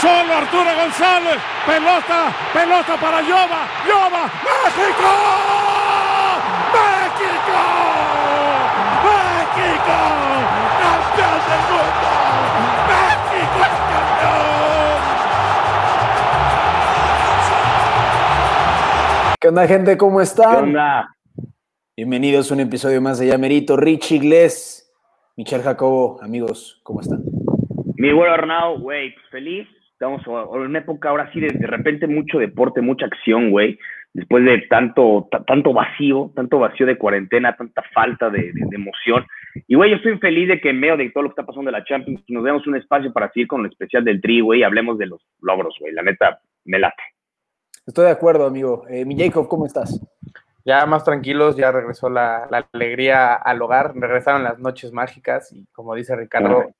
Solo Arturo González. Pelota, pelota para Yoba. Yoba, México. México. México. Campeón del mundo. México es campeón. ¿Qué onda, gente? ¿Cómo ¿Qué están? onda? Bienvenidos a un episodio más de Llamerito. Rich Iglesias, Michelle Jacobo, amigos, ¿cómo están? Mi güey Arnau, güey, feliz. Estamos en una época ahora sí de, de repente mucho deporte, mucha acción, güey. Después de tanto, ta- tanto vacío, tanto vacío de cuarentena, tanta falta de, de- de emoción. Y, güey, yo estoy feliz de que en medio de todo lo que está pasando de la Champions, nos demos un espacio para seguir con el especial del Tri, güey, y hablemos de los logros, güey. La neta, me late. Estoy de acuerdo, amigo. Eh, mi Jacob, ¿cómo estás? Ya más tranquilos, ya regresó la, la alegría al hogar, regresaron las noches mágicas y como dice Ricardo.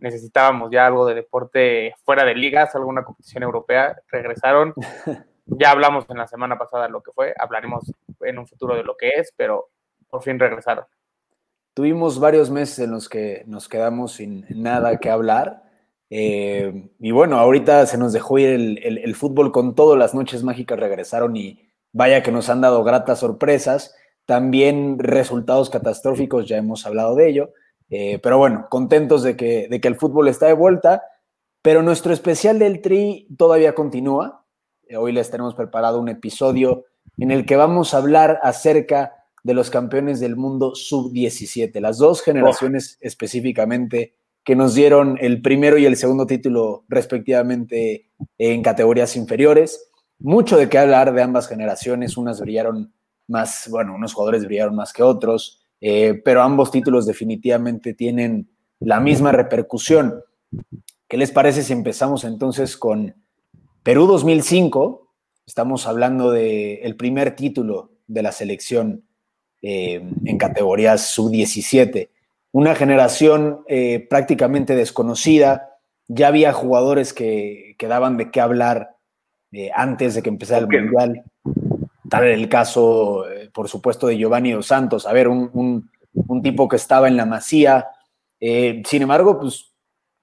Necesitábamos ya algo de deporte fuera de ligas, alguna competición europea, regresaron. Ya hablamos en la semana pasada lo que fue, hablaremos en un futuro de lo que es, pero por fin regresaron. Tuvimos varios meses en los que nos quedamos sin nada que hablar. eh, y bueno, ahorita se nos dejó ir el, el- el fútbol con todo. Las noches mágicas regresaron y vaya que nos han dado gratas sorpresas. También resultados catastróficos, ya hemos hablado de ello. Eh, pero bueno, contentos de que, de que el fútbol está de vuelta. Pero nuestro especial del Tri todavía continúa. Eh, Hoy les tenemos preparado un episodio en el que vamos a hablar acerca de los campeones del mundo sub-17, las dos generaciones específicamente que nos dieron el primero y el segundo título respectivamente en categorías inferiores. Mucho de qué hablar de ambas generaciones, unas brillaron más, bueno, unos jugadores brillaron más que otros, eh, pero ambos títulos definitivamente tienen la misma repercusión. ¿Qué les parece si empezamos entonces con Perú 2005? Estamos hablando del primer título de la selección eh, en categorías sub-17. Una generación eh, prácticamente desconocida. Ya había jugadores que, que daban de qué hablar eh, antes de que empezara el Mundial. Tal el caso, eh, por supuesto, de Giovanni Dos Santos. A ver, un, un- tipo que estaba en la masía. Eh, sin embargo, pues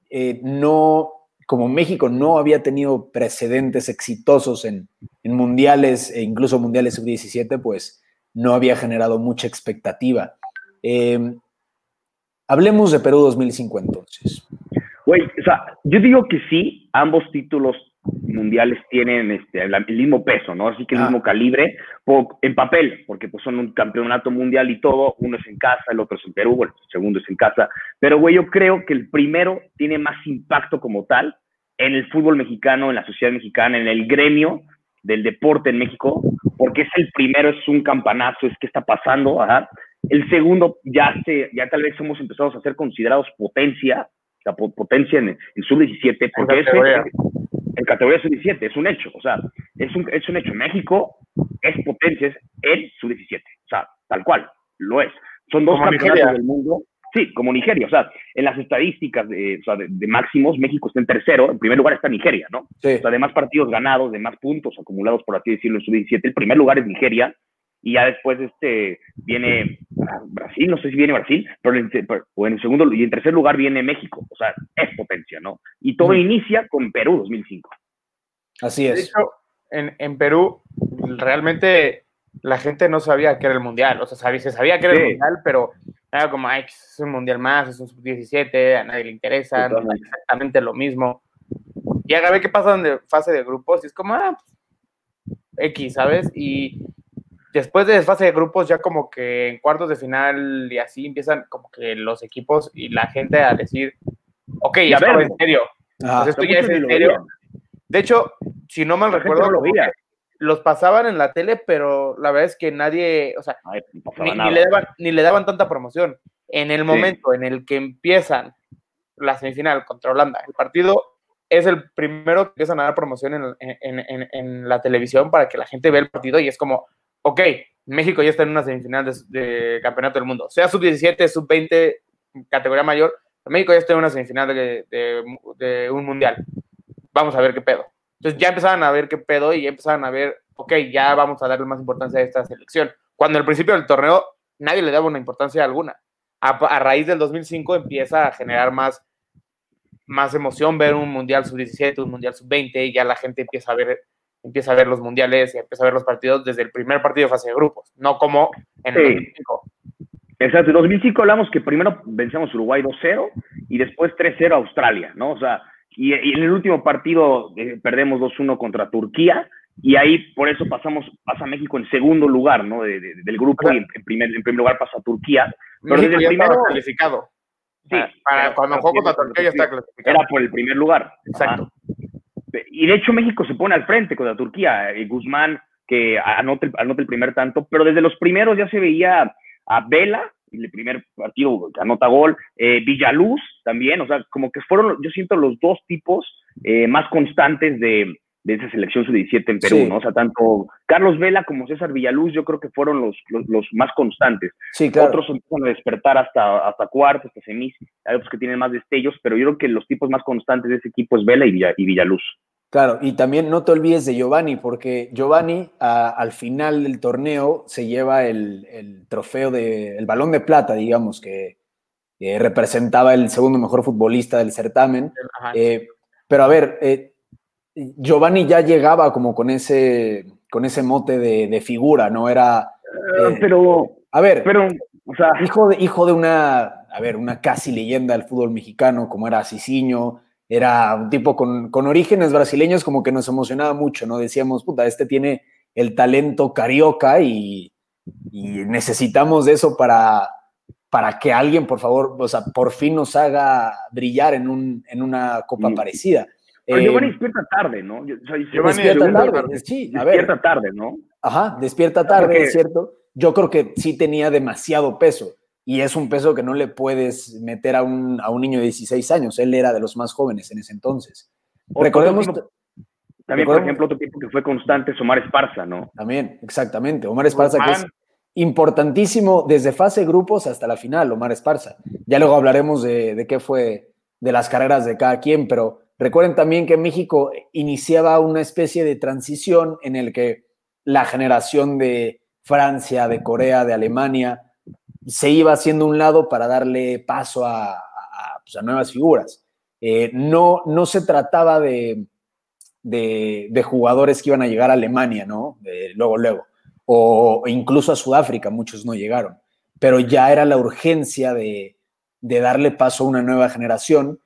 eh, no, como México no había tenido precedentes exitosos en, en mundiales e incluso mundiales sub-17, pues no había generado mucha expectativa. Eh, hablemos de Perú 2005 entonces. Güey, o sea, yo digo que sí, ambos títulos mundiales tienen este, la- el mismo peso, ¿no? Así que el Ah. mismo calibre en papel, porque pues son un campeonato mundial y todo, uno es en casa, el otro es en Perú, bueno, el segundo es en casa, pero güey, yo creo que el primero tiene más impacto como tal en el fútbol mexicano, en la sociedad mexicana, en el gremio del deporte en México, porque es el primero, es un campanazo, es qué está pasando, ajá. El segundo, ya se, ya tal vez somos empezados a ser considerados potencia, o sea, po- potencia en, en sub-17, porque ese. En categoría sub-17, es un hecho, o sea, es un, es un hecho. México es potencia, el sub-17, o sea, tal cual, lo es. Son dos campeonatos del mundo, sí, como Nigeria, o sea, en las estadísticas de, o sea, de, de máximos, México está en tercero, en primer lugar está Nigeria, ¿no? Sí. O sea, de más partidos ganados, de más puntos acumulados, por así decirlo, en sub-17, el primer lugar es Nigeria, y ya después este viene Brasil, no sé si viene Brasil, pero en, pero- o en el segundo y en tercer lugar viene México, o sea, es potencia, ¿no? Y todo Mm. inicia con Perú 2005. Así De es. hecho, en, en Perú realmente la gente no sabía que era el mundial, o sea, sabía, se sabía que era Sí. el mundial, pero era como, ay, es un mundial más, es un sub-17, a nadie le interesa, no es exactamente lo mismo. Y a ver qué pasa en fase de grupos, y es como, ah, pues, X, ¿sabes? Y después de fase de grupos, ya como que en cuartos de final y así empiezan como que los equipos y la gente a decir, ok, Y a esto en serio. Ajá. Pues esto ya es en serio. veían. De hecho, si no mal La recuerdo, no lo los pasaban en la tele, pero la verdad es que nadie, o sea, Ay, no ni, ni le daban, ni le daban tanta promoción. En el Sí. momento en el que empiezan la semifinal contra Holanda, el partido es el primero que empiezan a dar promoción en, en- en- en la televisión para que la gente vea el partido y es como, ok, México ya está en una semifinal de, campeonato del mundo, sea sub-17, sub-20, categoría mayor, México ya está en una semifinal de un mundial. Vamos a ver qué pedo. Entonces ya empezaban a ver qué pedo y ya empezaban a ver, ok, ya vamos a darle más importancia a esta selección. Cuando al principio del torneo nadie le daba una importancia alguna. A, a raíz del 2005 empieza a generar más más emoción ver un Mundial Sub-17, un Mundial Sub-20, y ya la gente empieza a ver empieza a ver los mundiales y empieza a ver los partidos desde el primer partido de fase de grupos, no como en el 2005. Exacto, en 2005 hablamos que primero vencemos Uruguay 2-0 y después 3-0 Australia, ¿no? O sea, y, en el último partido eh, perdemos 2-1 contra Turquía y ahí por eso pasamos, pasa México en segundo lugar, ¿no? del grupo y en, primer, en primer lugar pasa Turquía. Pero desde el primero calificado. Sí, para cuando jugó contra Turquía ya está clasificado. Era por el primer lugar. Exacto. Y de hecho México se pone al frente contra Turquía. Eh, Guzmán que anota el, anota el primer tanto, pero desde los primeros ya se veía a Vela, el primer partido anota gol, eh, Villaluz también, o sea, como que fueron, yo siento, los dos tipos eh, más constantes de, de esa selección sub-17 en Perú, ¿no? O sea, tanto Carlos Vela como César Villaluz yo creo que fueron los, los, más constantes. Sí, claro. Otros empiezan a despertar hasta, hasta cuartos, hasta semis, hay otros que tienen más destellos, pero yo creo que los tipos más constantes de ese equipo es Vela y, y Villaluz. Claro, y también no te olvides de Giovanni, porque Giovanni al final del torneo se lleva el, trofeo del balón de plata, digamos, que representaba el segundo mejor futbolista del certamen. Eh, pero a ver, eh, Giovanni ya llegaba como con ese, con ese mote de, figura, ¿no? Era. Eh, pero. A ver, pero, o sea. Hijo de, hijo de una, a ver, una casi leyenda del fútbol mexicano, como era Cicinho, era un tipo con, con orígenes brasileños, como que nos emocionaba mucho, ¿no? Decíamos, puta, este tiene el talento carioca y, y necesitamos de eso para, para que alguien, por favor, o sea, por fin nos haga brillar en, un, en una copa parecida. Pero Giovanni eh, despierta tarde, ¿no? Giovanni despierta tarde, sí, a ver. Despierta tarde, ¿no? Ajá, despierta tarde, es cierto. Yo creo que sí tenía demasiado peso y es un peso que no le puedes meter a un, a un niño de 16 años. Él era de los más jóvenes en ese entonces. Recordemos... también, por ejemplo, otro tipo que fue constante es Omar Esparza, ¿no? También, exactamente. Omar Esparza, que es importantísimo desde fase grupos hasta la final, Omar Esparza. Ya luego hablaremos de, de qué fue de las carreras de cada quien, pero Recuerden también que México iniciaba una especie de transición en el que la generación de Francia, de Corea, de Alemania, se iba haciendo un lado para darle paso a, pues, nuevas figuras. Eh, no, no se trataba de, de, jugadores que iban a llegar a Alemania, ¿no? luego, luego. O incluso a Sudáfrica, muchos no llegaron. Pero ya era la urgencia de, de darle paso a una nueva generación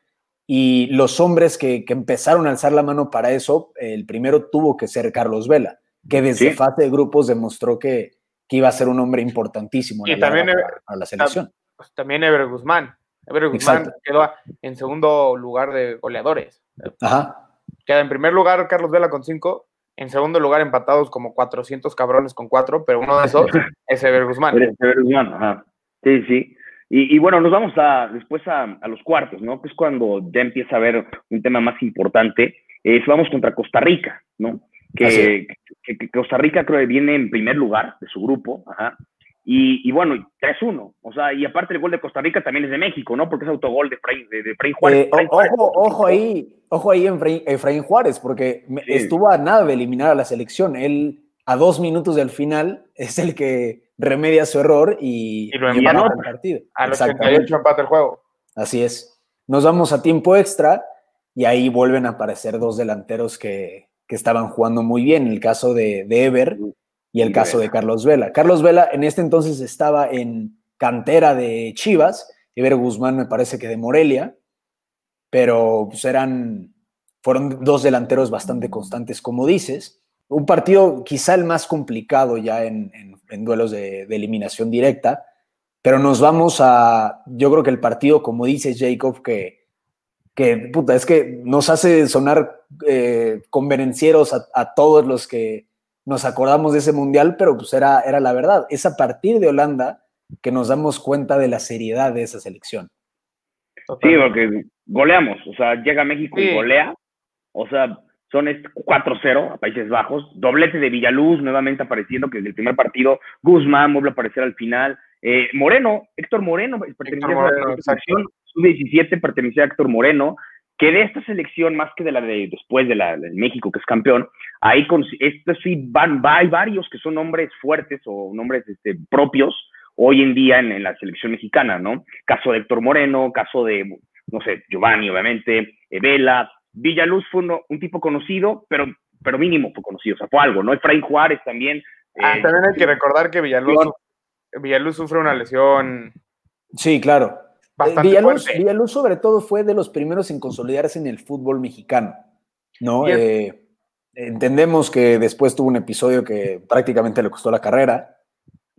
y los hombres que, empezaron a alzar la mano para eso, el primero tuvo que ser Carlos Vela, que desde fase de grupos demostró que, iba a ser un hombre importantísimo y también para, la selección. Pues, también Ever Guzmán. Ever Guzmán quedó en segundo lugar de goleadores. Ajá. Queda en primer lugar Carlos Vela con cinco, en segundo lugar empatados como 400 cabrones con cuatro, pero uno de esos es Ever Guzmán. Ever Guzmán, ajá. Sí, sí. Y, bueno, nos vamos a, después a, los cuartos, ¿no? Que es cuando ya empieza a haber un tema más importante. Es, vamos contra Costa Rica, ¿no? Que, Costa Rica creo que viene en primer lugar de su grupo, ajá. Y, bueno, 3-1. O sea, y aparte el gol de Costa Rica también es de México, ¿no? Porque es autogol de de, Juárez. Eh, ojo, ojo ahí, ojo ahí en Efraín Juárez, porque estuvo a nada de eliminar a la selección. Él, a dos minutos del final, es el que remedia su error y, y lo empata el partido. Al 88 empata el juego. Así es. Nos vamos a tiempo extra y ahí vuelven a aparecer dos delanteros que, estaban jugando muy bien, el caso de, de Ever y el caso de Carlos Vela. Carlos Vela en este entonces estaba en cantera de Chivas, Ever Guzmán me parece que de Morelia, pero pues eran, fueron dos delanteros bastante constantes, como dices. Un partido quizá el más complicado ya en en duelos de, eliminación directa, pero nos vamos a, yo creo que el partido, como dice Jacob, que, que puta, es que nos hace sonar eh, convenencieros a, todos los que nos acordamos de ese mundial, pero pues era, era la verdad. Es a partir de Holanda que nos damos cuenta de la seriedad de esa selección. Sí, porque goleamos, o sea, llega México y golea, o sea, son 4-0 a Países Bajos, doblete de Villaluz nuevamente apareciendo, que desde el primer partido, Guzmán vuelve a aparecer al final, eh, Moreno, Héctor Moreno, pertenecía a la selección sub-17, pertenecía a Héctor Moreno, que de esta selección, más que de la de después de la de México, que es campeón, ahí con, estos sí van, hay varios que son nombres fuertes o nombres este, propios hoy en día en, en, la selección mexicana, ¿no? Caso de Héctor Moreno, caso de no sé, Giovanni, obviamente, eh, Vela. Villaluz fue un tipo conocido, pero, pero mínimo fue conocido, o sea, fue algo, ¿no? Efraín Juárez también. Ah, eh, también hay que recordar que Villaluz, Villaluz sufre una lesión. Sí, claro. Bastante Villaluz, fuerte. Villaluz, sobre todo, fue de los primeros en consolidarse en el fútbol mexicano. ¿no? Eh, entendemos que después tuvo un episodio que prácticamente le costó la carrera,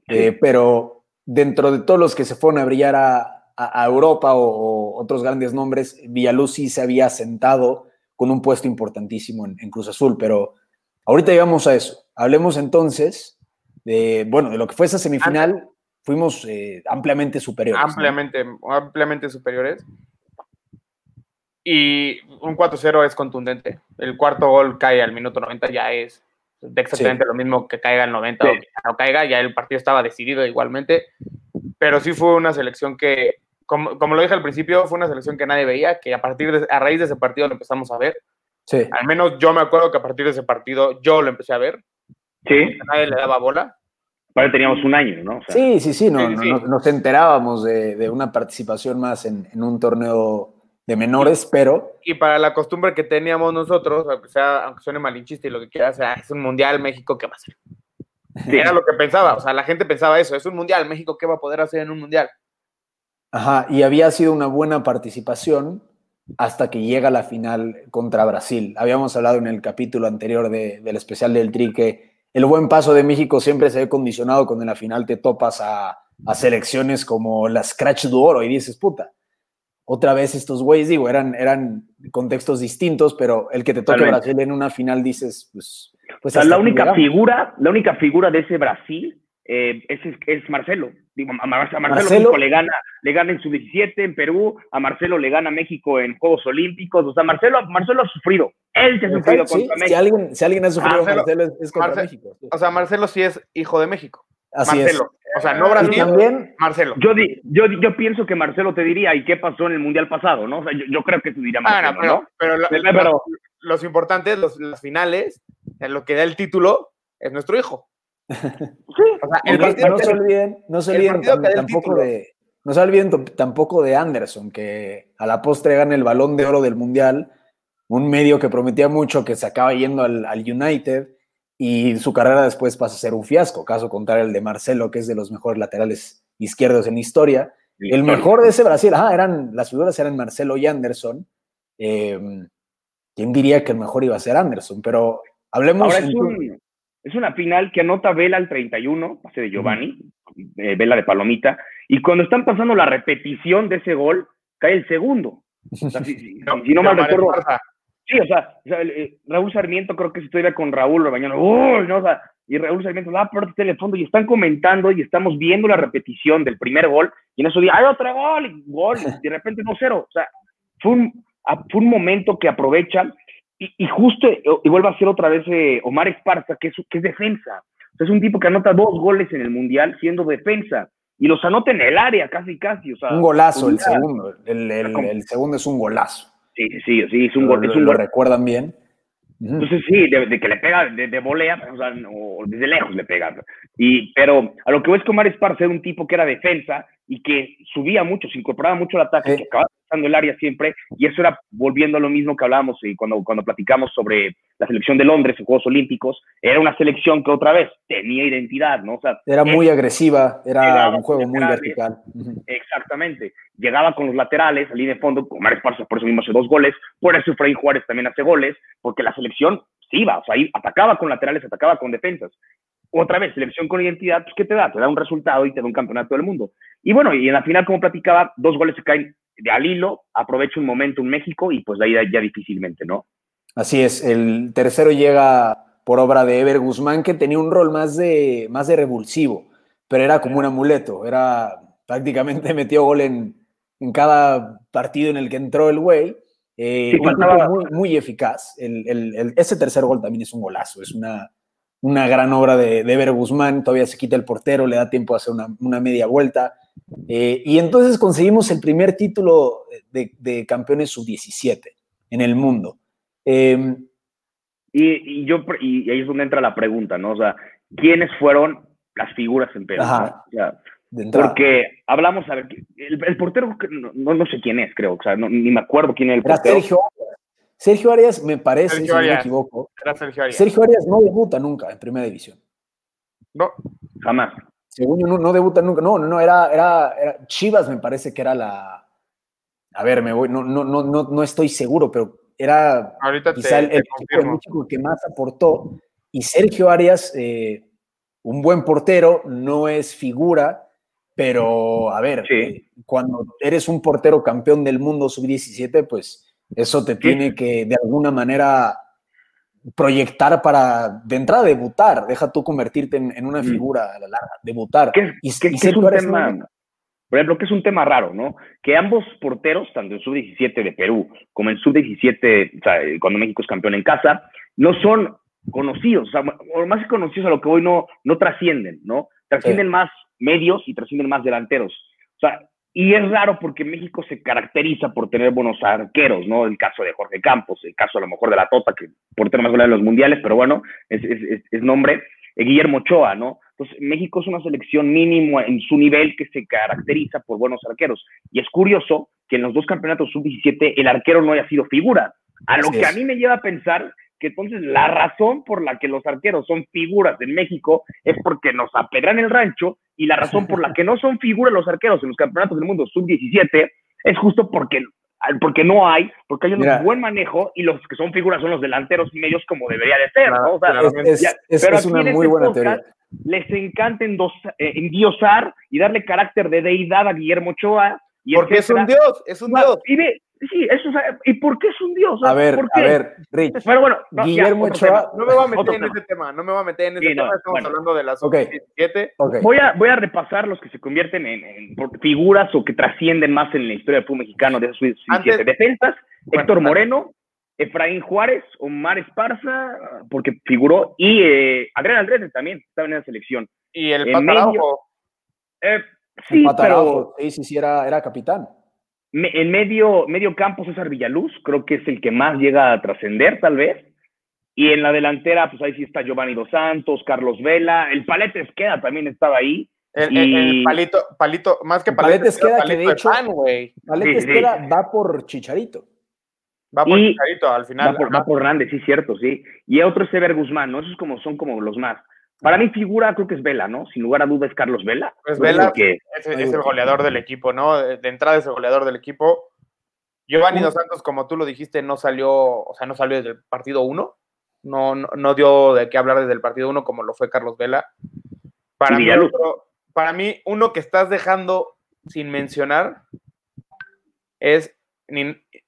eh, pero dentro de todos los que se fueron a brillar a, a- a Europa o, o otros grandes nombres, Villaluz sí se había sentado con un puesto importantísimo en, en Cruz Azul, pero ahorita llegamos a eso. Hablemos entonces de, bueno, de lo que fue esa semifinal, fuimos eh, ampliamente superiores. ¿no? ampliamente, ampliamente superiores. Y un 4-0 es contundente. El cuarto gol cae al minuto 90, ya es exactamente lo mismo que caiga al 90 o que no caiga, ya el partido estaba decidido igualmente. Pero sí fue una selección que, como, como lo dije al principio, fue una selección que nadie veía, que a partir de, a raíz de ese partido lo empezamos a ver. Sí. Al menos yo me acuerdo que a partir de ese partido yo lo empecé a ver, sí, nadie le daba bola. para teníamos un año, ¿no? O sea, Sí, sí, sí, no, Sí, no- sí. no- nos enterábamos de, de una participación más en, en un torneo de menores, pero Y para la costumbre que teníamos nosotros, aunque, sea, aunque suene malinchista y lo que quiera, o sea, es un mundial México, ¿qué va a hacer? sí. Era lo que pensaba, o sea, la gente pensaba eso, es un mundial, México, ¿qué va a poder hacer en un mundial? Ajá, y había sido una buena participación hasta que llega la final contra Brasil. Habíamos hablado en el capítulo anterior de- del especial del Tri que el buen paso de México siempre se ve condicionado cuando en la final te topas a, a selecciones como la Scratch de Oro y dices, puta, otra vez estos güeyes, digo, eran, eran contextos distintos, pero el que te toque. Brasil en una final dices, pues... O pues sea, hasta la única figura, la única figura de ese Brasil eh, es, es Marcelo. Digo, a, Mar- a Marcelo, Marcelo. México le gana, le gana en su 17 en Perú, a Marcelo le gana México en Juegos Olímpicos. O sea, Marcelo, Marcelo ha sufrido. Él se ha sufrido Sí, contra si, México. alguien, si alguien ha sufrido Marcelo- Marcelo, es, es contra Marcelo- México. sí. O sea, Marcelo sí es hijo de México. Así Marcelo. O sea, no es. Brasil, también, Marcelo. Yo, di- yo, yo pienso que Marcelo te diría, ¿y qué pasó en el Mundial pasado? ¿no? O sea, yo, yo creo que tú diría Ah, Marcelo, no, pero, ¿no? pero, lo- Pero- pero- los importantes, los, las finales, en lo que da el título, es nuestro hijo. O sea, el y no- partido no que- se olviden, no se tam- tampoco de, no se olviden t- tampoco de Anderson, que a la postre gana el balón de oro del Mundial, un medio que prometía mucho que se acaba yendo al, al United y su carrera después pasa a ser un fiasco, caso contrario el de Marcelo, que es de los mejores laterales izquierdos en la historia. El mejor de ese Brasil, ajá, eran, las figuras eran Marcelo y Anderson. Eh, ¿Quién diría que el mejor iba a ser Anderson? Pero hablemos... Ahora es, en- un- es una final que anota Vela al 31, pase de Giovanni, eh, Vela de Palomita, y cuando están pasando la repetición de ese gol, cae el segundo. O sea, si, si- si no mal recuerdo, sí, o sea, o sea, el- eh, Raúl Sarmiento creo que si estuviera con Raúl mañana, uy, no, o sea, y Raúl Sarmiento va a parte el fondo y están comentando y estamos viendo la repetición del primer gol, y en eso día, ¡ay, otro gol! Y gol, y de repente 2-0. O sea, fue un, a- fue un momento que aprovechan y, y justo, y vuelve a ser otra vez eh, Omar Esparza, que es, que es defensa. O sea, es un tipo que anota dos goles en el Mundial siendo defensa. Y los anota en el área, casi, casi. O sea, Un golazo el segundo. El, el- ¿Cómo? el segundo es un golazo. Sí, sí, sí, es un Lo- gol. Es lo- un lo gol. recuerdan bien. Entonces sí, de, de que le pega de, de volea, o sea, desde lejos le pega. Y, pero a lo que voy es que Omar Esparza era un tipo que era defensa y que subía mucho, se incorporaba mucho al ataque, que acababa el área siempre, y eso era volviendo a lo mismo que hablábamos y cuando, cuando platicamos sobre la selección de Londres en Juegos Olímpicos, era una selección que otra vez tenía identidad, ¿no? O sea, Era muy agresiva, era un juego con muy vertical. Exactamente. Llegaba con los laterales, al línea de fondo, Omar Esparza por eso mismo hace dos goles, por eso Efraín Juárez también hace goles, porque la selección iba, o sea, ahí atacaba con laterales, atacaba con defensas. Otra vez, selección con identidad, pues, ¿qué te da? Te da un resultado y te da un campeonato del mundo. Y bueno, y en la final, como platicaba, dos goles se caen de al hilo, aprovecha un momento en México y pues de ahí ya difícilmente, ¿no? Así es, el tercero llega por obra de Ever Guzmán, que tenía un rol más de, más de revulsivo, pero era como un amuleto, era prácticamente metió gol en, en cada partido en el que entró el güey. Eh, Sí, un muy, muy eficaz. El, el- el- ese tercer gol también es un golazo, es una, una gran obra de, de Ever Guzmán, todavía se quita el portero, le da tiempo a hacer una, una media vuelta. Eh, y entonces conseguimos el primer título de, de campeones sub-17 en el mundo. Eh, Y, y yo, y ahí es donde entra la pregunta, ¿no? O sea, ¿quiénes fueron las figuras en Perú? Ajá. no? O sea, de entrada. Porque hablamos, a ver, el, el portero, no, no, sé quién es, creo, o sea, no, ni me acuerdo quién es el Era portero. Sergio. Sergio Arias, me parece, Sergio si no me equivoco. Era Sergio Arias. Sergio Arias no debuta nunca en primera división. No, Jamás. Según yo, no, no debuta nunca. No, no, no, era, era, era Chivas, me parece que era la. A ver, me voy, no, no, no, no, no estoy seguro, pero era ahorita te, quizá el, te el equipo de confirmo. México que más aportó. Y Sergio Arias, eh, un buen portero, no es figura, pero a ver, Sí. eh, cuando eres un portero campeón del mundo sub-17, pues eso te tiene que de alguna manera proyectar para de entrada debutar. Deja tú convertirte en, en una Mm. figura a la larga, debutar. ¿Qué es, Y- qué- y qué es un tema, por ejemplo, que es un tema raro, ¿no? Que ambos porteros, tanto en sub-17 de Perú como en sub-17, o sea, cuando México es campeón en casa, no son conocidos, o sea, o más conocidos a lo que hoy no, no trascienden, ¿no? Trascienden más medios y trascienden más delanteros. O sea, y es raro porque México se caracteriza por tener buenos arqueros, ¿no? El caso de Jorge Campos, el caso a lo mejor de la Tota, que portero más goleador de los mundiales, pero bueno, es, es, es- es nombre. Eh, Guillermo Ochoa, ¿no? Entonces, México es una selección mínimo en su nivel que se caracteriza por buenos arqueros. Y es curioso que en los dos campeonatos sub-17 el arquero no haya sido figura. A lo que a mí me lleva a pensar que entonces la razón por la que los arqueros son figuras en México es porque nos apedran el rancho y la razón por la que no son figuras los arqueros en los campeonatos del mundo sub-17 es justo porque, porque no hay, porque hay un Mira. buen manejo y los que son figuras son los delanteros y medios como debería de ser, Claro, ¿no? O sea. Es, es- ya, es- pero es una muy este buena podcast teoría. Les encanta endos- eh, endiosar y darle carácter de deidad a Guillermo Ochoa. Y Porque es un etcétera. dios, es un dios. Y ve, sí, eso, o sea, ¿y por qué es un dios? O sea, A ver, ¿por a ver, Rich. Pero bueno, no, ya, Guillermo Ochoa- tema. No me voy a meter en tema. ese tema, no me voy a meter en ese Sí, no, tema, estamos bueno. hablando de la Ok. sub-17. Ok. Voy a, voy a repasar los que se convierten en, figuras o que trascienden más en la historia del fútbol mexicano de esos 17 Antes- defensas. Bueno, Héctor Moreno, Efraín Juárez, Omar Esparza, porque figuró, y eh, Adrián Andrés también estaba en la selección. Y el En Pata medio- Araujo, Eh, El sí, Pata pero Araujo, sí, sí, sí, era, era capitán. Me- en medio, medio campo César Villaluz, creo que es el que más llega a trascender, tal vez. Y en la delantera, pues ahí sí está Giovanni Dos Santos, Carlos Vela, el Palete Esqueda también estaba ahí. el, el- el Y- palito, palito, más que Palete Esqueda, que palito de de hecho- Sí, sí. Esqueda va por Chicharito. Va por Y- Chicharito al final. Va por, va por Hernández, sí, cierto, sí. Y otro es Ever Guzmán, ¿no? Esos como, son como los más. Para mí figura, creo que es Vela, ¿no? Sin lugar a duda es Carlos Vela. Pues Vela, que- es, es el goleador del equipo, ¿no? De, entrada es el goleador del equipo. Giovanni Dos Santos, como tú lo dijiste, no salió, o sea, no salió desde el partido 1. No, no, no dio de qué hablar desde el partido 1 como lo fue Carlos Vela. Para mí, Villaluz. otro- para mí, uno que estás dejando sin mencionar es,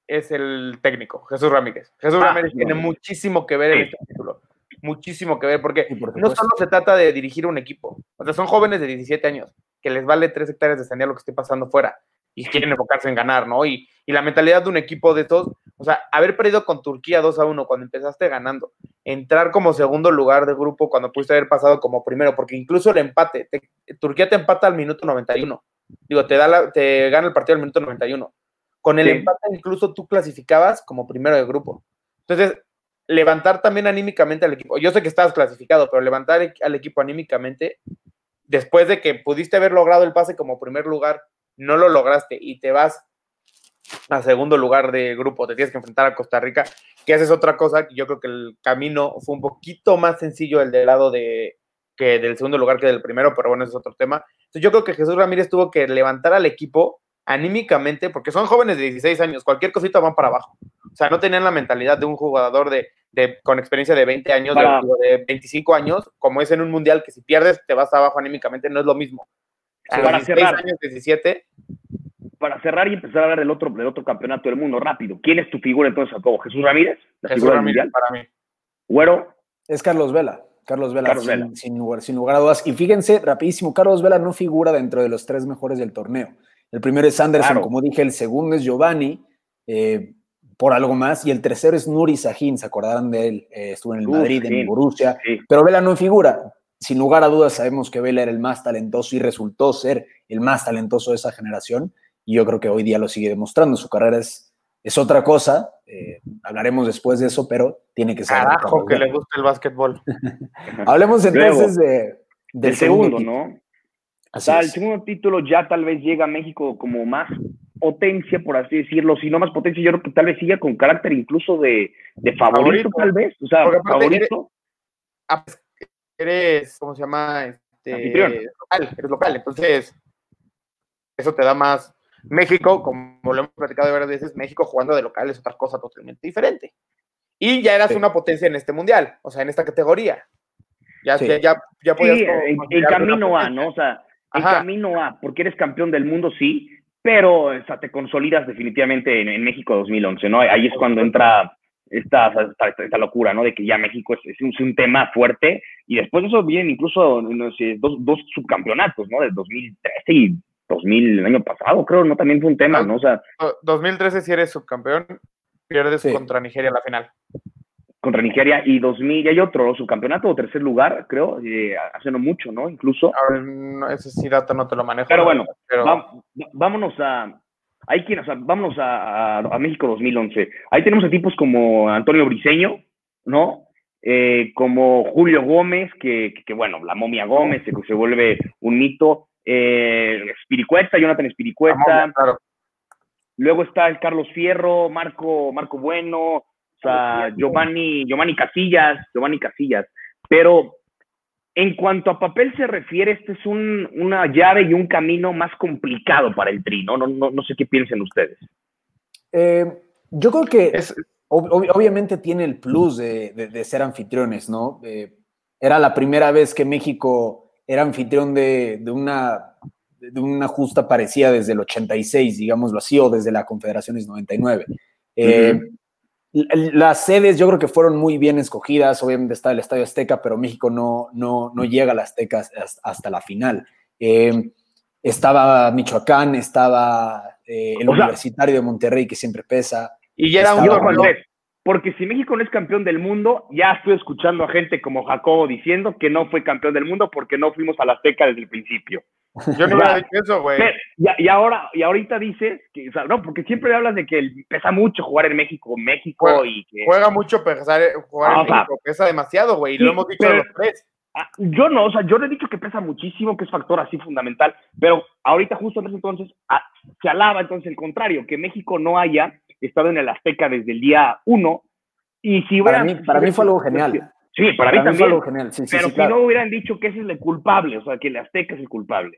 es el técnico, Jesús Ramírez. Jesús Ah, Ramírez no. tiene muchísimo que ver en Sí. este título. Muchísimo que ver, porque Sí, por no solo se trata de dirigir un equipo. O sea, son jóvenes de 17 años que les vale 3 hectáreas de sandía lo que esté pasando fuera y quieren enfocarse en ganar, ¿no? Y, y la mentalidad de un equipo de estos, o sea, haber perdido con Turquía 2 a 1 cuando empezaste ganando, entrar como segundo lugar de grupo cuando pudiste haber pasado como primero, porque incluso el empate, te- Turquía te empata al minuto 91. Digo, te, da la- te gana el partido al minuto 91. Con el Sí. empate incluso tú clasificabas como primero de grupo. Entonces, levantar también anímicamente al equipo. Yo sé que estabas clasificado, pero levantar e- al equipo anímicamente, después de que pudiste haber logrado el pase como primer lugar, no lo lograste y te vas a segundo lugar de grupo, te tienes que enfrentar a Costa Rica, que esa es otra cosa, yo creo que el camino fue un poquito más sencillo el del lado de que del segundo lugar que del primero, pero bueno, ese es otro tema. Entonces yo creo que Jesús Ramírez tuvo que levantar al equipo anímicamente, porque son jóvenes de 16 años, cualquier cosita van para abajo. O sea, no tenían la mentalidad de un jugador de, de- con experiencia de 20 años, de- Para- de, 25 años, como es en un mundial, que si pierdes te vas abajo anímicamente, no es lo mismo. A los Para 16 cerrar. años, 17, Para cerrar y empezar a hablar del otro, del otro campeonato del mundo rápido. ¿Quién es tu figura entonces, Jacobo? ¿Jesús Ramírez? ¿La Jesús figura Ramírez mundial? para mí. Güero, Es Carlos Vela. Carlos Vela, Carlos sin, Vela. sin lugar, sin lugar a dudas. Y fíjense, rapidísimo, Carlos Vela no figura dentro de los tres mejores del torneo. El primero es Anderson, Claro. como dije, el segundo es Giovanni, eh, por algo más, y el tercero es Nuri Sahin, ¿se acordarán de él? Eh, estuvo en el Uf, Madrid, en el Borussia, sí. pero Vela no figura. Sin lugar a dudas sabemos que Vela era el más talentoso y resultó ser el más talentoso de esa generación, y yo creo que hoy día lo sigue demostrando. Su carrera es, es otra cosa, eh, hablaremos después de eso, pero tiene que ser. Carajo, que le gusta el básquetbol. Hablemos entonces de, del El segundo. ¿no? o sea, el segundo título ya tal vez llega a México como más potencia, por así decirlo, si no más potencia, yo creo que tal vez siga con carácter incluso de, de favorito, tal vez, o sea, favorito. Ah, pues, eres, ¿cómo se llama? Este, local, eres local, entonces eso te da más. México, como lo hemos platicado varias veces, México jugando de local es otra cosa totalmente diferente. Y ya eras una potencia en este mundial, o sea, en esta categoría. Ya, ya, ya, ya podías. el, camino A, ¿no? O sea, el camino A, porque eres campeón del mundo, sí, pero o sea, te consolidas definitivamente en, México 2011, ¿no? Ahí es cuando entra esta, esta, locura, ¿no? De que ya México es, un, tema fuerte y después de eso vienen incluso no sé, dos, dos subcampeonatos, ¿no? Del 2013 y 2000, el año pasado, creo, ¿no? También fue un tema, ¿no? O sea. 2013 si eres subcampeón, pierdes contra Nigeria en la final. Contra Nigeria y 2000, y hay otro, subcampeonato o tercer lugar, creo, eh, hace no mucho, ¿no? Incluso. no, ese sí dato no te lo manejo. Pero bueno, vámonos a. Hay quien, o sea, vámonos a, a, México 2011. Ahí tenemos a tipos como Antonio Briseño, ¿no? Eh, como Julio Gómez, que, que, bueno, la momia Gómez se, se vuelve un mito eh, Spiricueta, Jonathan Spiricueta. Luego está el Carlos Fierro, Marco, Marco Bueno, o sea, Giovanni, Giovanni Casillas, Giovanni Casillas. Pero en cuanto a papel se refiere, este es un, una llave y un camino más complicado para el Tri, ¿no? No, no, sé qué piensen ustedes. Eh, yo creo que obviamente tiene el plus de, ser anfitriones, ¿no? Eh, era la primera vez que México era anfitrión de, una, de una justa parecida desde el 86, digámoslo así, o desde la Confederaciones 99. Eh, las sedes yo creo que fueron muy bien escogidas, obviamente está el Estadio Azteca, pero México no, no, no llega a la Azteca hasta, la final. Eh, estaba Michoacán, estaba eh, el Universitario de Monterrey, que siempre pesa. Y ya era un porque si México no es campeón del mundo, ya estoy escuchando a gente como Jacobo diciendo que no fue campeón del mundo porque no fuimos a la Azteca desde el principio. Yo no hubiera dicho eso, güey. Y, ahora, y ahorita dices que, o sea, no, porque siempre hablas de que pesa mucho jugar en México, México y que. Juega mucho pesar, jugar en México, pesa demasiado, güey, y lo hemos dicho los tres. Ah, yo no, o sea, yo le he dicho que pesa muchísimo, que es factor así fundamental, pero ahorita justo en ese entonces ah, se alaba entonces el contrario, que México no haya estado en el Azteca desde el día uno. Y si para, mí, para mí fue algo genial. Sí, para, mí también. Fue algo genial. pero si no hubieran dicho que ese es el culpable, o sea, que el Azteca es el culpable.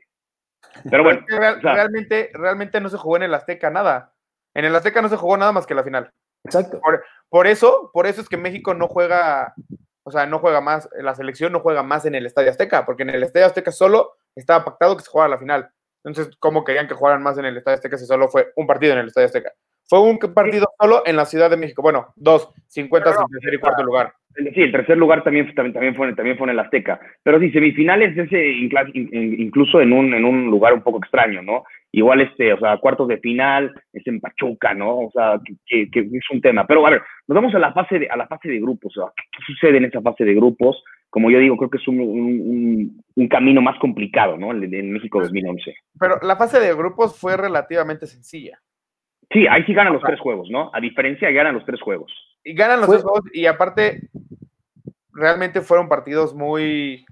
Pero bueno. realmente, realmente no se jugó en el Azteca nada. En el Azteca no se jugó nada más que la final. Exacto. Por, eso, por eso es que México no juega, o sea, no juega más, la selección no juega más en el Estadio Azteca, porque en el Estadio Azteca solo estaba pactado que se jugara la final. Entonces, ¿cómo querían que jugaran más en el Estadio Azteca si solo fue un partido en el Estadio Azteca? Fue un partido solo en la Ciudad de México. Bueno, dos, 50 en tercer y cuarto lugar. Sí, el tercer lugar también, también, fue, también fue en el Azteca. Pero sí, semifinales ese incluso en un, en un lugar un poco extraño, ¿no? Igual, este, o sea, cuartos de final es en Pachuca, ¿no? O sea, que, es un tema. Pero a ver, nos vamos a la fase de, a la fase de grupos. O sea, ¿qué, sucede en esa fase de grupos? Como yo digo, creo que es un, un camino más complicado, ¿no? En México 2011. Pero la fase de grupos fue relativamente sencilla. Sí, ahí sí ganan los tres juegos, ¿no? A diferencia, ganan los tres juegos. Y ganan los tres juegos y aparte, realmente fueron partidos muy...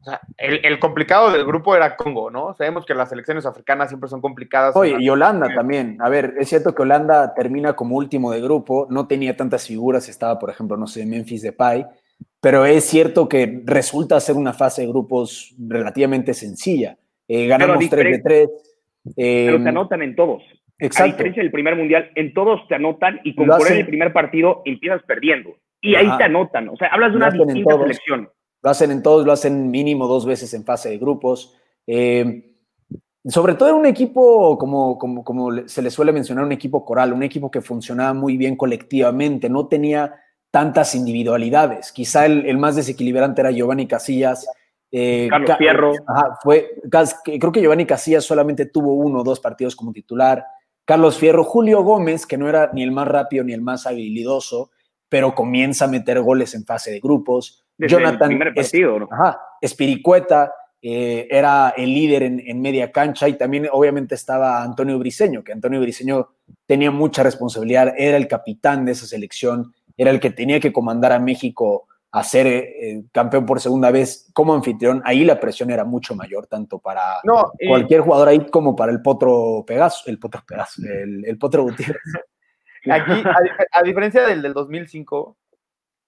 O sea, el, complicado del grupo era Congo, ¿no? Sabemos que las selecciones africanas siempre son complicadas. Oye, y Holanda también. A ver, es cierto que Holanda termina como último de grupo, no tenía tantas figuras, estaba, por ejemplo, no sé, Memphis Depay, pero es cierto que resulta ser una fase de grupos relativamente sencilla. Eh, ganamos 3 de 3. pero se anotan en todos. Exacto. A diferencia del primer mundial, en todos te anotan y como por el primer partido empiezas perdiendo. Y ahí te anotan. O sea, hablas de una distinta selección. Lo hacen en todos, lo hacen mínimo dos veces en fase de grupos. Eh, sobre todo en un equipo, como, como, como, se le suele mencionar, un equipo coral, un equipo que funcionaba muy bien colectivamente, no tenía tantas individualidades. Quizá el, más desequilibrante era Giovanni Casillas. Eh, Carlos Fierro. fue, creo que Giovanni Casillas solamente tuvo uno o dos partidos como titular. Carlos Fierro, Julio Gómez, que no era ni el más rápido ni el más habilidoso, pero comienza a meter goles en fase de grupos. Jonathan el partido, Espiricueta eh, era el líder en, media cancha y también obviamente estaba Antonio Briseño, que Antonio Briseño tenía mucha responsabilidad, era el capitán de esa selección, era el que tenía que comandar a México a ser eh, campeón por segunda vez como anfitrión, ahí la presión era mucho mayor, tanto para No, cualquier jugador ahí como para el Potro Pegaso, el Potro Pegaso, el, el Potro Gutiérrez. Aquí, a, dif- a diferencia del del 2005,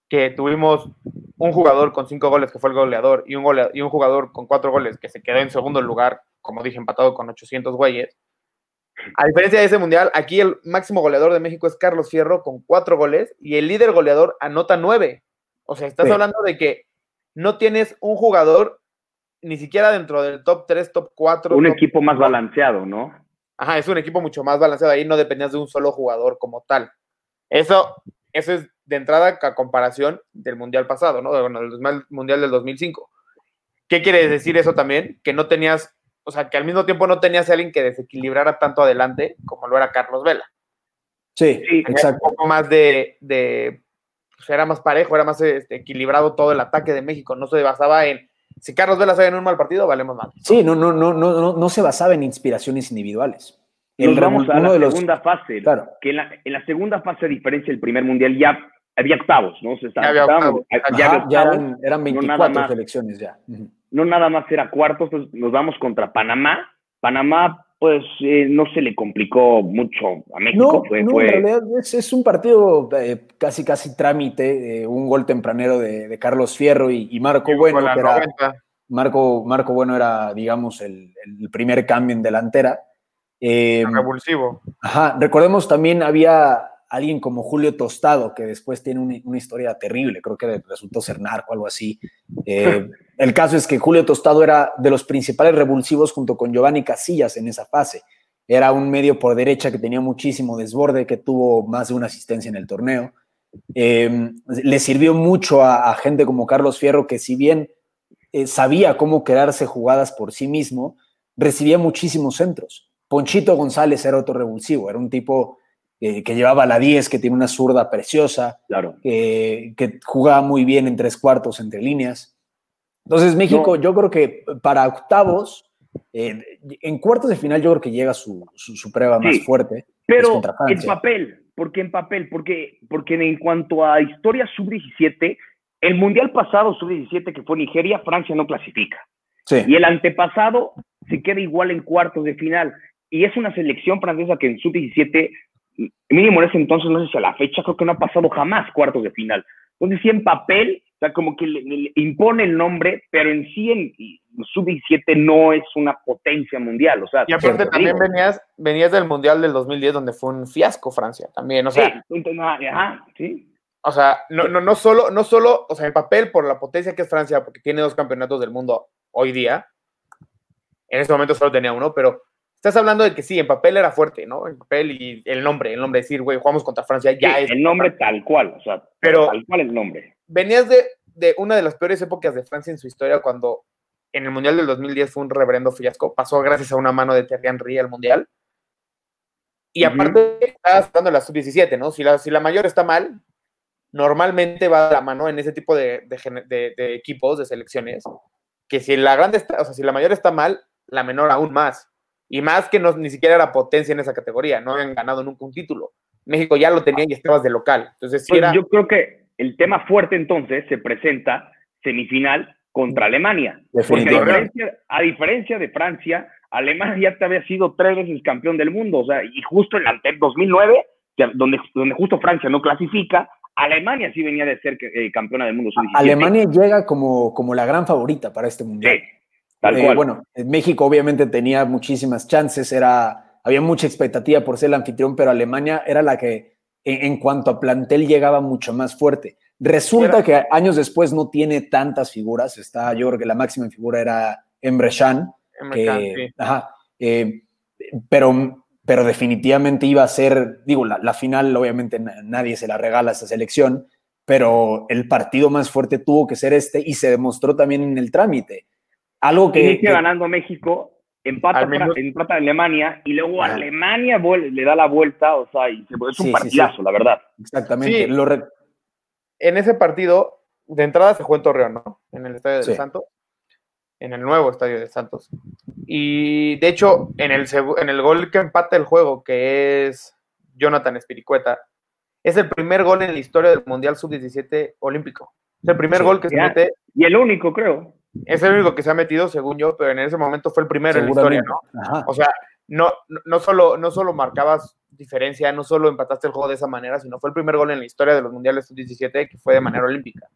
que tuvimos un jugador con cinco goles que fue el goleador y un, golea- y un jugador con cuatro goles que se quedó en segundo lugar, como dije, empatado con 800 güeyes. A diferencia de ese mundial, aquí el máximo goleador de México es Carlos Fierro con cuatro goles y el líder goleador anota nueve. O sea, estás Sí. hablando de que no tienes un jugador ni siquiera dentro del top 3, top 4. Un top equipo más balanceado, ¿no? Ajá, es un equipo mucho más balanceado. Ahí no dependías de un solo jugador como tal. Eso, eso es de entrada a comparación del mundial pasado, ¿no? Bueno, del mundial del 2005. ¿Qué quiere decir eso también? Que no tenías, o sea, que al mismo tiempo no tenías a alguien que desequilibrara tanto adelante como lo era Carlos Vela. Sí, Sí, Tenía exacto. Un poco más de, de pues, era más parejo, era más este, equilibrado todo el ataque de México. No se basaba en, si Carlos Vela sale en un mal partido, valemos mal. Sí, no, no, no, no, no, no se basaba en inspiraciones individuales. Nos vamos a uno la de los- segunda fase. Claro. Que en la, en la segunda fase, a diferencia del primer mundial, ya había octavos, ¿no? Se estaba- Ya había octavos. ya Ajá, había ya eran, eran no 24 nada más. selecciones ya. No nada más era cuartos, pues nos vamos contra Panamá. Panamá, pues eh, no se le complicó mucho a México. No, fue, no, fue- en realidad es, es un partido eh, casi, casi trámite, eh, un gol tempranero de, de Carlos Fierro y, y Marco Bueno, que era, 90. Marco, Marco Bueno era, digamos, el, el primer cambio en delantera. Eh, revulsivo. Ajá, recordemos también había alguien como Julio Tostado, que después tiene una, una historia terrible, creo que resultó ser narco, algo así. Eh, el caso es que Julio Tostado era de los principales revulsivos junto con Giovanni Casillas en esa fase. Era un medio por derecha que tenía muchísimo desborde, que tuvo más de una asistencia en el torneo. Eh, le sirvió mucho a, a gente como Carlos Fierro, que si bien eh, sabía cómo crearse jugadas por sí mismo, recibía muchísimos centros. Ponchito González era otro revulsivo, era un tipo eh, que llevaba la 10, que tiene una zurda preciosa, Claro. que, que jugaba muy bien en tres cuartos, entre líneas. Entonces México, yo creo que para octavos, eh, en cuartos de final yo creo que llega su, su, su prueba más fuerte. Pero en papel, ¿por qué en papel? Porque, porque en cuanto a historia sub-17, el mundial pasado sub-17 que fue Nigeria, Francia no clasifica. Sí. Y el antepasado se queda igual en cuartos de final. Y es una selección francesa que en sub-17, mínimo en ese entonces, no sé si a la fecha, creo que no ha pasado jamás cuartos de final. Entonces, sí, en papel, o sea, como que le, le impone el nombre, pero en sí, en, en sub-17 no es una potencia mundial. O sea, Y aparte te también venías, venías del Mundial del 2010 donde fue un fiasco Francia también, o sea, Sí, ajá, sí. o sea, no, no, no solo, no solo, o sea, en papel por la potencia que es Francia, porque tiene dos campeonatos del mundo hoy día, en ese momento solo tenía uno, pero estás hablando de que sí, en papel era fuerte, ¿no? En papel y el nombre, el nombre, decir, güey, jugamos contra Francia, ya Sí, es. el nombre tal cual, o sea, Pero- tal cual el nombre. Venías de, de una de las peores épocas de Francia en su historia cuando en el Mundial del 2010 fue un reverendo fiasco, pasó gracias a una mano de Thierry Henry al Mundial. Y aparte, estabas hablando de la sub-17, ¿no? Si la, si la mayor está mal, normalmente va de la mano en ese tipo de, de de- de equipos, de selecciones, que si la grande está, o sea, si la mayor está mal, la menor aún más. Y más que no, ni siquiera era potencia en esa categoría, no habían ganado nunca un título. México ya lo tenía y estabas de local. Entonces, sí era. yo creo que el tema fuerte entonces se presenta semifinal contra Alemania. Porque a diferencia, a diferencia de Francia, Alemania ya te había sido tres veces campeón del mundo. O sea, y justo en la en 2009, que- donde, donde justo Francia no clasifica, Alemania sí venía de ser eh, campeona del mundo. sub-17. Alemania llega como, como la gran favorita para este mundial. Sí, tal Eh, cual. bueno, en México obviamente tenía muchísimas chances, era, había mucha expectativa por ser el anfitrión, pero Alemania era la que en, en cuanto a plantel llegaba mucho más fuerte. Resulta que años después no tiene tantas figuras, está, yo creo que la máxima figura era Emre Can, sí. ajá, eh, pero, pero definitivamente iba a ser, digo, la, la final obviamente na- nadie se la regala a esa selección, pero el partido más fuerte tuvo que ser este y se demostró también en el trámite. Algo que, Inicia que- ganando México, empata, empata Alemania y luego. Alemania le da la vuelta, o sea, y se- es un Sí, partidazo, sí. la verdad. exactamente, Sí. lo re- en ese partido, de entrada se jugó en Torreón, ¿no? En el Estadio Sí. de Santos. En el nuevo Estadio de Santos. Y de hecho, en el, en el gol que empata el juego, que es Jonathan Espiricueta, es el primer gol en la historia del Mundial Sub-17 olímpico. Es el primer Sí, gol que se mete. Y el único, creo. Es el único que se ha metido, según yo, pero en ese momento fue el primero en la historia. ¿no? Ajá. O sea, no, no, solo, no solo marcabas diferencia, no solo empataste el juego de esa manera, sino fue el primer gol en la historia de los Mundiales Sub-17 que fue de manera olímpica.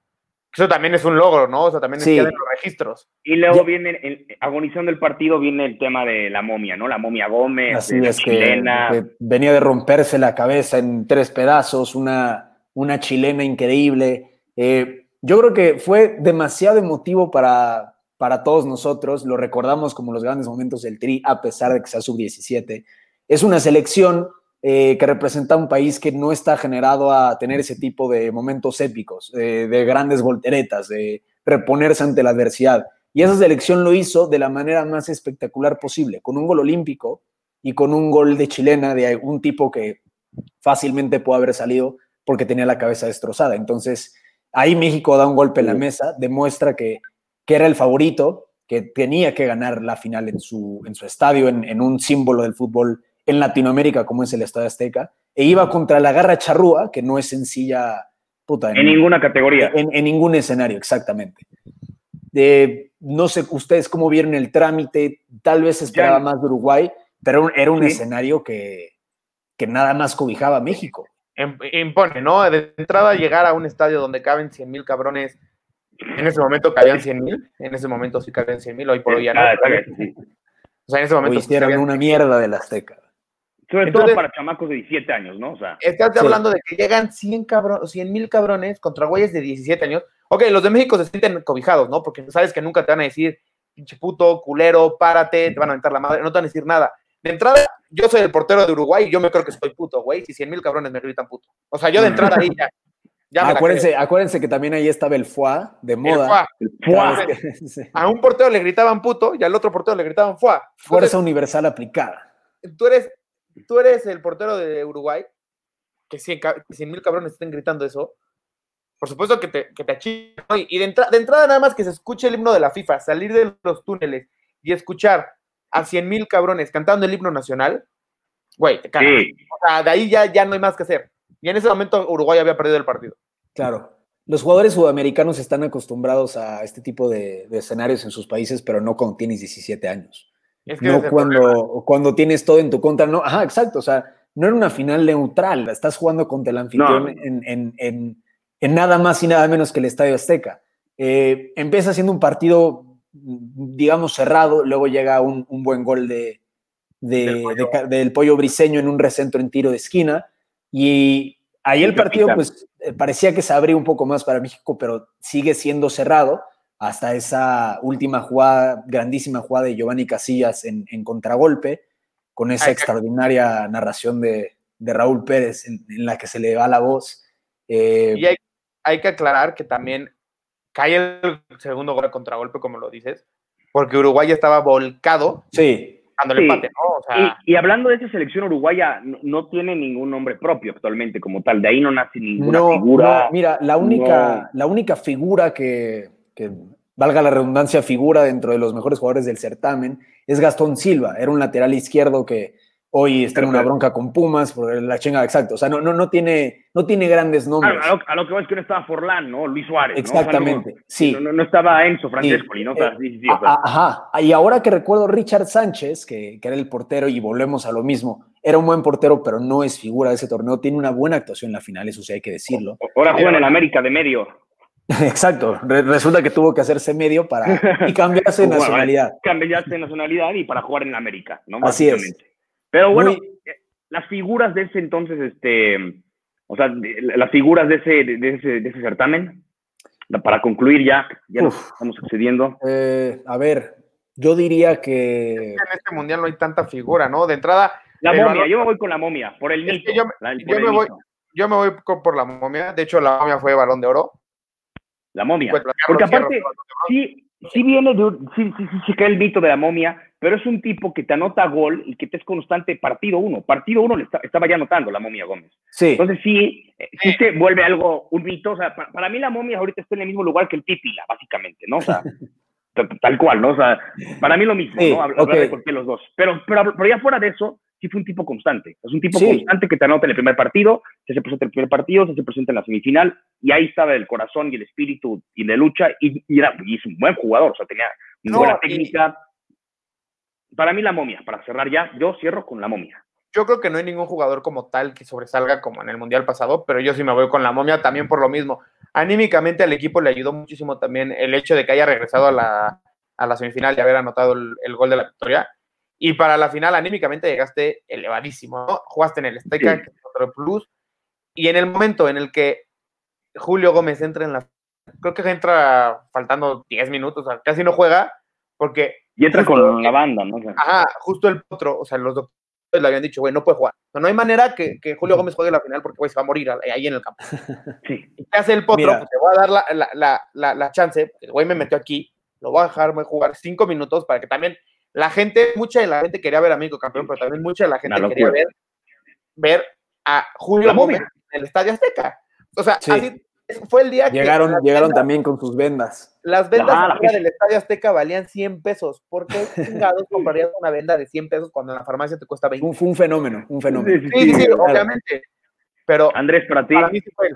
Eso también es un logro, ¿no? O sea, también Sí. en los registros. Y luego Ya- viene, el, agonizando el partido, viene el tema de la momia, ¿no? La momia Gómez, Así de la es que, chilena. que venía de romperse la cabeza en tres pedazos, una, una chilena increíble. Eh, yo creo que fue demasiado emotivo para, para todos nosotros. Lo recordamos como los grandes momentos del Tri, a pesar de que sea sub-17. Es una selección eh, que representa un país que no está generado a tener ese tipo de momentos épicos, eh, de grandes volteretas, de reponerse ante la adversidad. Y esa selección lo hizo de la manera más espectacular posible, con un gol olímpico y con un gol de chilena de un tipo que fácilmente pudo haber salido porque tenía la cabeza destrozada. Entonces, ahí México da un golpe en la mesa, demuestra que, que era el favorito, que tenía que ganar la final en su, en su estadio, en, en un símbolo del fútbol en Latinoamérica como es el Estadio Azteca, e iba contra la garra charrúa, que no es sencilla, puta, En ninguna categoría. en, en ningún escenario, exactamente. Eh, no sé ustedes cómo vieron el trámite, tal vez esperaba Ya- más de Uruguay, pero era un Sí. escenario que, que nada más cobijaba a México. Im- Impone, ¿no? De entrada llegar a un estadio donde caben 100 mil cabrones. En ese momento cabían 100 mil. En ese momento sí cabían 100 mil. Hoy por hoy ya no. Ah, está bien, sí. O sea, en ese momento sí hicieron una mierda del Azteca. Sobre Entonces- todo para chamacos de 17 años, ¿no? O sea, Estás Sí. hablando de que llegan 100 cabrones, 100 mil cabrones contra güeyes de 17 años. Ok, los de México se sienten cobijados, ¿no? Porque sabes que nunca te van a decir, pinche puto, culero, párate, te van a aventar la madre, no te van a decir nada. De entrada, yo soy el portero de Uruguay y yo me creo que soy puto, güey, si 100 mil cabrones me gritan puto. O sea, yo de entrada ahí ya. acuérdense, acuérdense que también ahí estaba el FUA de. El moda. fuá. el sí. A un portero le gritaban puto y al otro portero le gritaban fuá. Fuerza universal aplicada. tú eres, tú eres el portero de Uruguay, que 100 mil cabrones estén gritando eso, por supuesto que te, que te y de, entra- de entrada nada más que se escuche el himno de la FIFA, salir de los túneles y escuchar a 100 mil cabrones cantando el himno nacional, güey, te cagas. Sí, O sea, de ahí ya, ya no hay más que hacer. Y en ese momento Uruguay había perdido el partido. Claro. Los jugadores sudamericanos están acostumbrados a este tipo de, de escenarios en sus países, pero no cuando tienes 17 años. Es que no cuando, cuando tienes todo en tu contra. No, ajá, exacto. O sea, no era una final neutral. Estás jugando contra el anfitrión No. en, en- en- en nada más y nada menos que el Estadio Azteca. Eh, empieza siendo un partido, digamos, cerrado. Luego llega un, un buen gol de, de- Del Pollo. de ca- del pollo briseño en un recentro en tiro de esquina. Y ahí el partido, pues, eh, parecía que se abría un poco más para México, pero sigue siendo cerrado hasta esa última jugada, grandísima jugada de Giovanni Casillas en, en contragolpe, con esa Ay, extraordinaria narración de, de Raúl Pérez en, en la que se le va la voz. Eh, Y hay, hay que aclarar que también cae el segundo gol de contragolpe, como lo dices, porque Uruguay estaba volcado sí, dando el Sí. empate, ¿no? O sea, Y, y hablando de esa selección uruguaya, no, no tiene ningún nombre propio actualmente como tal. De ahí no nace ninguna no, figura. no, mira, la única, la única figura que, que, valga la redundancia, figura dentro de los mejores jugadores del certamen es Gastón Silva. Era un lateral izquierdo que hoy está en una bronca con Pumas por la chinga, exacto. O sea, no, no, no, tiene, no tiene grandes nombres. a lo, a lo que va es que no estaba Forlán, ¿no? Luis Suárez. ¿no? O sea, Exactamente, no- sí. No, no- estaba Enzo Francescoli, ¿no? O sea, Eh, sí, o sea, Ajá. Y ahora que recuerdo Richard Sánchez, que, que era el portero, y volvemos a lo mismo, era un buen portero, pero no es figura de ese torneo. Tiene una buena actuación en la final, eso sí hay que decirlo. ahora juega en el América de medio. Exacto. Re- resulta que tuvo que hacerse medio para y cambiarse de nacionalidad. Cambiaste de nacionalidad y para jugar en América, ¿no? Así es. Pero bueno, Muy- eh, las figuras de ese entonces, este, o sea, de- las figuras de ese, de, ese, de ese certamen, para concluir ya, ya nos estamos excediendo. Eh, a ver, yo diría que. en este mundial no hay tanta figura, ¿no? De entrada, La momia, yo me voy con la momia, por el Es mito. que yo me- la- yo por el me voy- yo me voy por la momia. De hecho, la momia fue balón de oro. La momia. Pues, Porque aparte, sí, sí viene de un- sí, sí, sí, se cae el mito de la momia, pero es un tipo que te anota gol y que te es constante partido uno. Partido uno le está- estaba ya anotando la momia Gómez. Sí, Entonces sí, eh, sí se vuelve algo, un mito. O sea, pa- para, mí la momia ahorita está en el mismo lugar que el Pipila, básicamente, ¿no? O sea, tal cual, ¿no? O sea, para mí lo mismo, Sí, ¿no? Hablar de cualquiera de los dos. Pero, pero, pero ya fuera de eso, sí fue un tipo constante. Es un tipo constante que te anota en el primer partido, se se presenta en el primer partido, se se presenta en la semifinal, y ahí estaba el corazón y el espíritu y la lucha, y, era, y es un buen jugador, o sea, tenía una buena técnica. Para mí la momia, para cerrar ya, yo cierro con la momia. Yo creo que no hay ningún jugador como tal que sobresalga como en el Mundial pasado, pero yo sí me voy con la momia también por lo mismo. Anímicamente al equipo le ayudó muchísimo también el hecho de que haya regresado a la, a la semifinal y haber anotado el, gol de la victoria. Y para la final, anímicamente llegaste elevadísimo, ¿no? Jugaste en el Azteca, que es otro plus. Y en el momento en el que Julio Gómez entra en la. Creo que entra faltando 10 minutos, o sea, casi no juega, porque. Y entra con la banda, ¿no? Ajá, justo el otro, o sea, los doctores le habían dicho, güey, no puede jugar. no hay manera que, que, Julio Gómez juegue la final porque, güey, se va a morir ahí en el campo. Sí. ¿Y qué hace el potro? Pues te voy a dar la, la, la, la chance, el güey me metió aquí, lo voy a dejarme jugar cinco minutos para que también la gente, mucha de la gente quería ver a México campeón, pero también mucha de la gente quería ver, ver a Julio Gómez en el Estadio Azteca. O sea, así fue el día llegaron, que. Llegaron también con sus vendas. Las vendas ah, del Estadio Azteca valían 100 pesos. ¿Por qué chingados comprarías una venda de 100 pesos cuando en la farmacia te cuesta 20? Fue un, fenómeno, un fenómeno. Sí, sí, sí, obviamente. Pero. Andrés, para ti.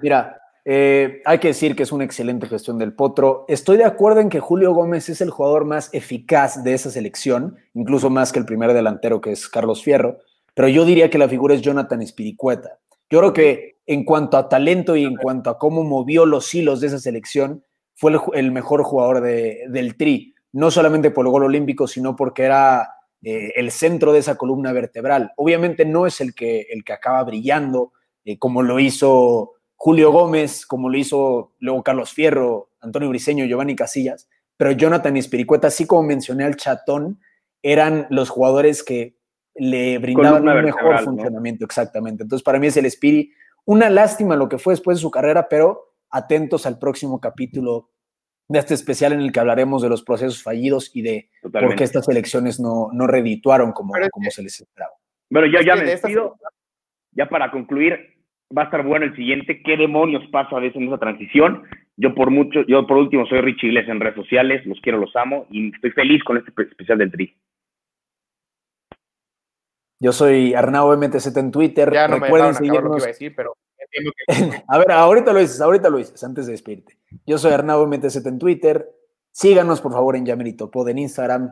Mira, eh, hay que decir que es una excelente gestión del Potro. Estoy de acuerdo en que Julio Gómez es el jugador más eficaz de esa selección, incluso más que el primer delantero que es Carlos Fierro, pero yo diría que la figura es Jonathan Espiricueta. Yo creo que en cuanto a talento y en cuanto a cómo movió los hilos de esa selección, fue el, mejor jugador del Tri, no solamente por el gol olímpico, sino porque era eh, el centro de esa columna vertebral. Obviamente no es el que, el que acaba brillando, eh, como lo hizo Julio Gómez, como lo hizo luego Carlos Fierro, Antonio Briseño, Giovanni Casillas, pero Jonathan y Espiricueta, así como mencioné al Chatón, eran los jugadores que le brindaban un mejor funcionamiento, exactamente. Entonces, para mí es el Espiri. Una lástima lo que fue después de su carrera, pero atentos al próximo capítulo de este especial en el que hablaremos de los procesos fallidos y de por qué estas elecciones no, no redituaron como, como se les esperaba. Bueno, ya, ya me despido. Ya para concluir, va a estar bueno el siguiente. ¿Qué demonios pasa a veces en esa transición? Yo por mucho, yo por último soy Richie Iglesias en redes sociales, los quiero, los amo y estoy feliz con este especial del Tri. Yo soy Arnau MTZ en Twitter. Ya no Recuerden seguirnos. Lo que iba a decir, pero a ver, ahorita lo dices, ahorita lo dices, antes de despedirte. Yo soy Arnau MTZ en Twitter. Síganos, por favor, en Yamerito Pod en Instagram.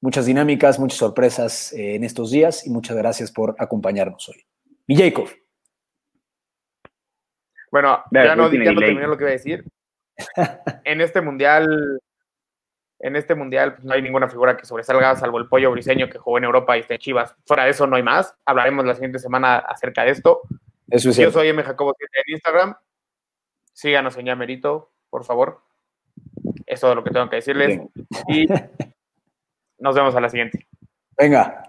Muchas dinámicas, muchas sorpresas eh, en estos días y muchas gracias por acompañarnos hoy. Mi Jacob. Bueno, ya no, ya no terminé lo que iba a decir. en este mundial, en este mundial pues, no hay ninguna figura que sobresalga, salvo el pollo briseño que jugó en Europa y está en Chivas. Fuera de eso no hay más. Hablaremos la siguiente semana acerca de esto. Eso es Yo soy M. Jacobo en Instagram. Síganos en Yamerito, por favor. Es todo lo que tengo que decirles. Y nos vemos a la siguiente. Venga.